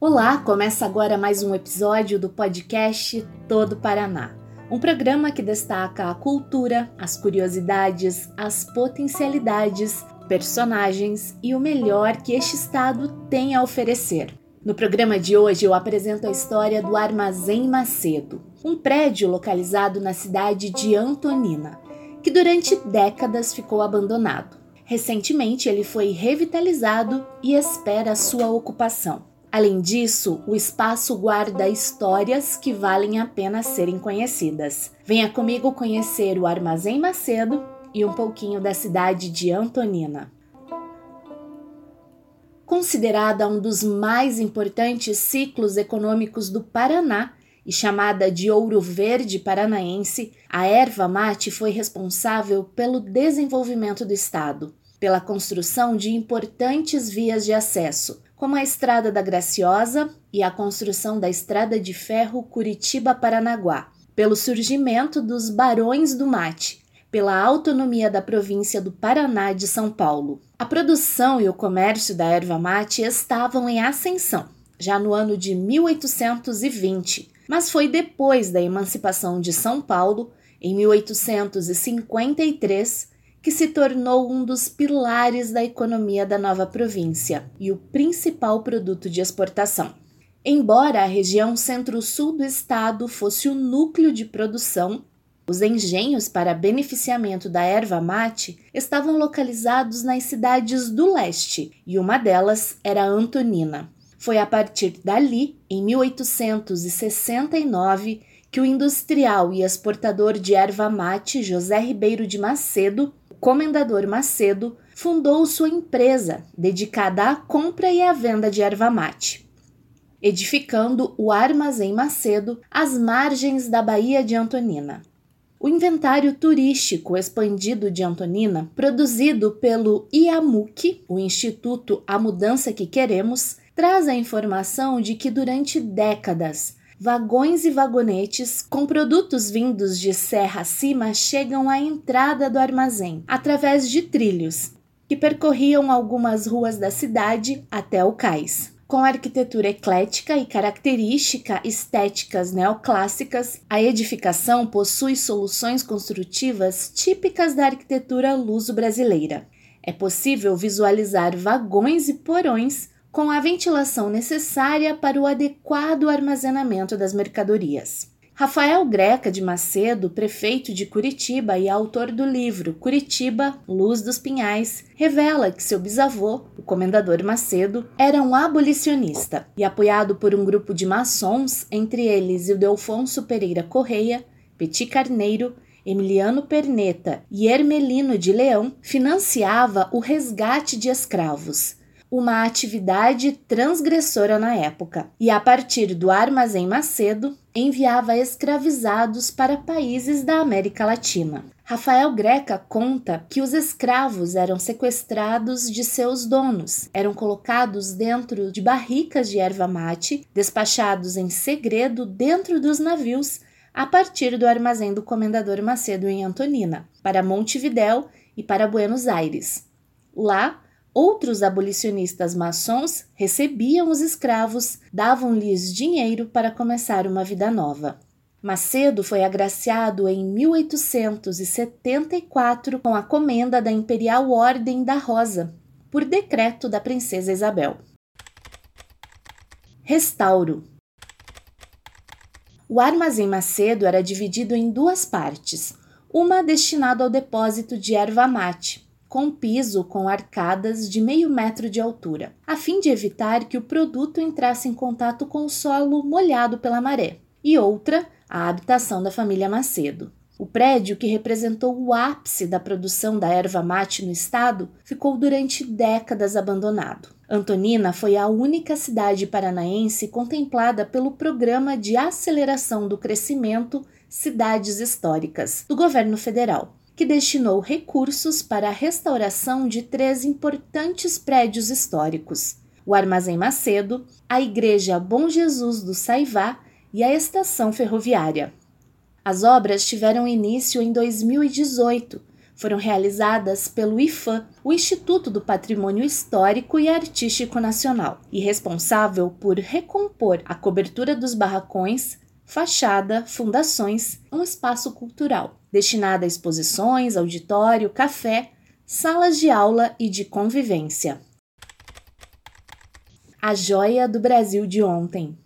Olá, começa agora mais um episódio do podcast Todo Paraná. Um programa que destaca a cultura, as curiosidades, as potencialidades, personagens e o melhor que este estado tem a oferecer. No programa de hoje eu apresento a história do Armazém Macedo, um prédio localizado na cidade de Antonina, que durante décadas ficou abandonado. Recentemente ele foi revitalizado e espera sua ocupação. Além disso, o espaço guarda histórias que valem a pena serem conhecidas. Venha comigo conhecer o Armazém Macedo e um pouquinho da cidade de Antonina. Considerada um dos mais importantes ciclos econômicos do Paraná, e chamada de ouro verde paranaense, a erva mate foi responsável pelo desenvolvimento do estado, pela construção de importantes vias de acesso, como a Estrada da Graciosa e a construção da Estrada de Ferro Curitiba-Paranaguá, pelo surgimento dos Barões do Mate, pela autonomia da província do Paraná de São Paulo. A produção e o comércio da erva mate estavam em ascensão, já no ano de 1820, mas foi depois da emancipação de São Paulo, em 1853, que se tornou um dos pilares da economia da nova província e o principal produto de exportação. Embora a região centro-sul do estado fosse o núcleo de produção, os engenhos para beneficiamento da erva mate estavam localizados nas cidades do leste, e uma delas era Antonina. Foi a partir dali, em 1869, que o industrial e exportador de erva mate José Ribeiro de Macedo, comendador Macedo, fundou sua empresa dedicada à compra e à venda de erva mate, edificando o Armazém Macedo às margens da Baía de Antonina. O inventário turístico expandido de Antonina, produzido pelo IAMUC, o Instituto A Mudança que Queremos, traz a informação de que durante décadas vagões e vagonetes com produtos vindos de serra acima chegam à entrada do armazém através de trilhos que percorriam algumas ruas da cidade até o cais. Com arquitetura eclética e característica estéticas neoclássicas, a edificação possui soluções construtivas típicas da arquitetura luso-brasileira. É possível visualizar vagões e porões com a ventilação necessária para o adequado armazenamento das mercadorias. Rafael Greca de Macedo, prefeito de Curitiba e autor do livro Curitiba, Luz dos Pinhais, revela que seu bisavô, o comendador Macedo, era um abolicionista e, apoiado por um grupo de maçons, entre eles Ildefonso Pereira Correia, Petit Carneiro, Emiliano Perneta e Hermelino de Leão, financiava o resgate de escravos, uma atividade transgressora na época, e a partir do Armazém Macedo, enviava escravizados para países da América Latina. Rafael Greca conta que os escravos eram sequestrados de seus donos, eram colocados dentro de barricas de erva mate, despachados em segredo dentro dos navios a partir do armazém do comendador Macedo em Antonina, para Montevidéu e para Buenos Aires. Lá, Outros abolicionistas maçons recebiam os escravos, davam-lhes dinheiro para começar uma vida nova. Macedo foi agraciado em 1874 com a comenda da Imperial Ordem da Rosa, por decreto da Princesa Isabel. Restauro O armazém Macedo era dividido em duas partes, uma destinada ao depósito de erva mate, com piso com arcadas de meio metro de altura, a fim de evitar que o produto entrasse em contato com o solo molhado pela maré, e outra, a habitação da família Macedo. O prédio, que representou o ápice da produção da erva mate no estado, ficou durante décadas abandonado. Antonina foi a única cidade paranaense contemplada pelo Programa de Aceleração do Crescimento Cidades Históricas do governo federal, que destinou recursos para a restauração de três importantes prédios históricos: o Armazém Macedo, a Igreja Bom Jesus do Saivá e a Estação Ferroviária. As obras tiveram início em 2018, foram realizadas pelo IFAM, o Instituto do Patrimônio Histórico e Artístico Nacional, e responsável por recompor a cobertura dos barracões, fachada, fundações, um espaço cultural, destinado a exposições, auditório, café, salas de aula e de convivência. A joia do Brasil de ontem.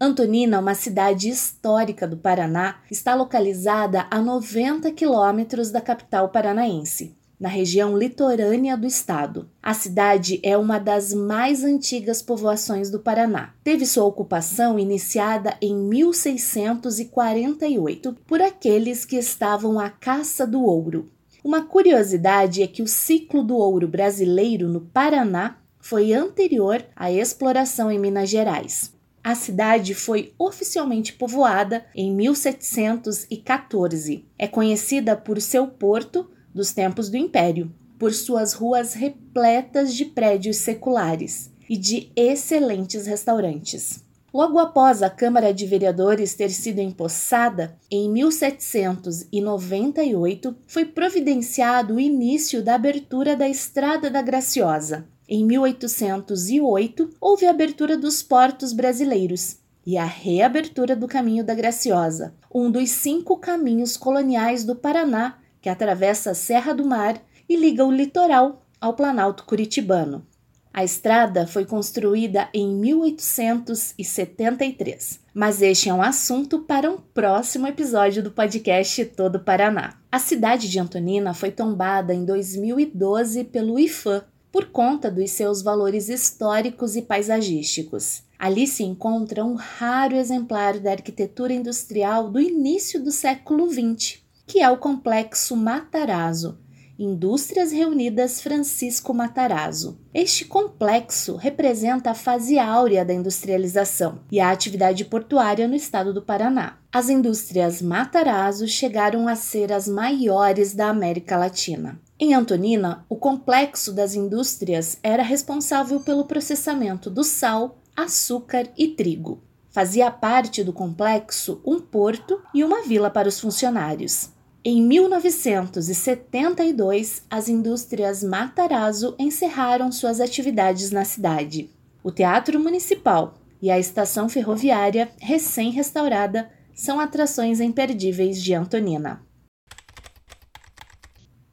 Antonina, uma cidade histórica do Paraná, está localizada a 90 quilômetros da capital paranaense, na região litorânea do estado. A cidade é uma das mais antigas povoações do Paraná. Teve sua ocupação iniciada em 1648 por aqueles que estavam à caça do ouro. Uma curiosidade é que o ciclo do ouro brasileiro no Paraná foi anterior à exploração em Minas Gerais. A cidade foi oficialmente povoada em 1714. É conhecida por seu porto dos tempos do Império, por suas ruas repletas de prédios seculares e de excelentes restaurantes. Logo após a Câmara de Vereadores ter sido empossada, em 1798, foi providenciado o início da abertura da Estrada da Graciosa, em 1808, houve a abertura dos portos brasileiros e a reabertura do Caminho da Graciosa, um dos cinco caminhos coloniais do Paraná que atravessa a Serra do Mar e liga o litoral ao Planalto Curitibano. A estrada foi construída em 1873, mas este é um assunto para um próximo episódio do podcast Todo Paraná. A cidade de Antonina foi tombada em 2012 pelo IFAM, por conta dos seus valores históricos e paisagísticos. Ali se encontra um raro exemplar da arquitetura industrial do início do século XX, que é o Complexo Matarazzo, Indústrias Reunidas Francisco Matarazzo. Este complexo representa a fase áurea da industrialização e a atividade portuária no estado do Paraná. As indústrias Matarazzo chegaram a ser as maiores da América Latina. Em Antonina, o complexo das indústrias era responsável pelo processamento do sal, açúcar e trigo. Fazia parte do complexo um porto e uma vila para os funcionários. Em 1972, as indústrias Matarazzo encerraram suas atividades na cidade. O Teatro Municipal e a estação ferroviária, recém-restaurada, são atrações imperdíveis de Antonina.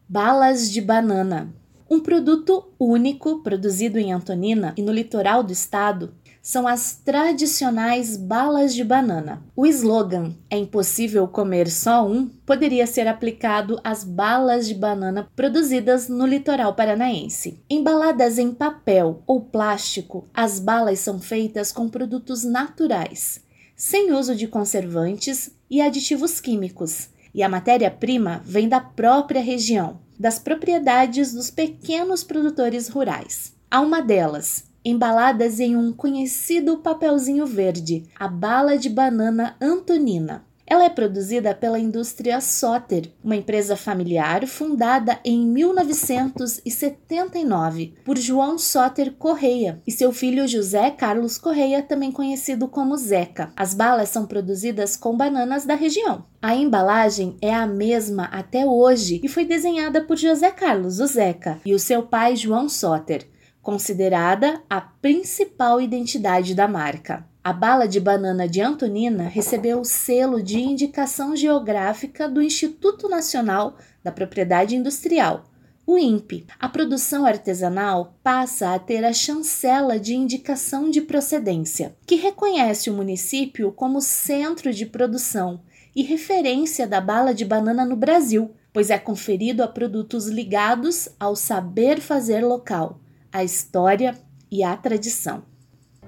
Balas de banana. Um produto único produzido em Antonina e no litoral do estado são as tradicionais balas de banana. O slogan É impossível comer só um poderia ser aplicado às balas de banana produzidas no litoral paranaense. Embaladas em papel ou plástico, as balas são feitas com produtos naturais, sem uso de conservantes e aditivos químicos e a matéria-prima vem da própria região, das propriedades dos pequenos produtores rurais. Há uma delas, embaladas em um conhecido papelzinho verde, a bala de banana Antonina. Ela é produzida pela indústria Soter, uma empresa familiar fundada em 1979 por João Soter Correia e seu filho José Carlos Correia, também conhecido como Zeca. As balas são produzidas com bananas da região. A embalagem é a mesma até hoje e foi desenhada por José Carlos, o Zeca, e o seu pai João Soter, considerada a principal identidade da marca. A bala de banana de Antonina recebeu o selo de indicação geográfica do Instituto Nacional da Propriedade Industrial, o INPE. A produção artesanal passa a ter a chancela de indicação de procedência, que reconhece o município como centro de produção e referência da bala de banana no Brasil, pois é conferido a produtos ligados ao saber fazer local, à história e à tradição.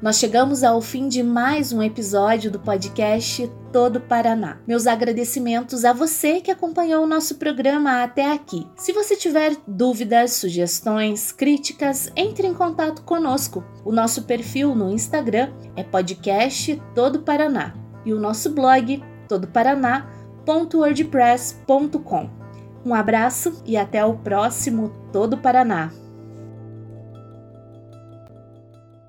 Nós chegamos ao fim de mais um episódio do podcast Todo Paraná. Meus agradecimentos a você que acompanhou o nosso programa até aqui. Se você tiver dúvidas, sugestões, críticas, entre em contato conosco. O nosso perfil no Instagram é podcast Todo Paraná e o nosso blog todoparaná.wordpress.com. Um abraço e até o próximo Todo Paraná.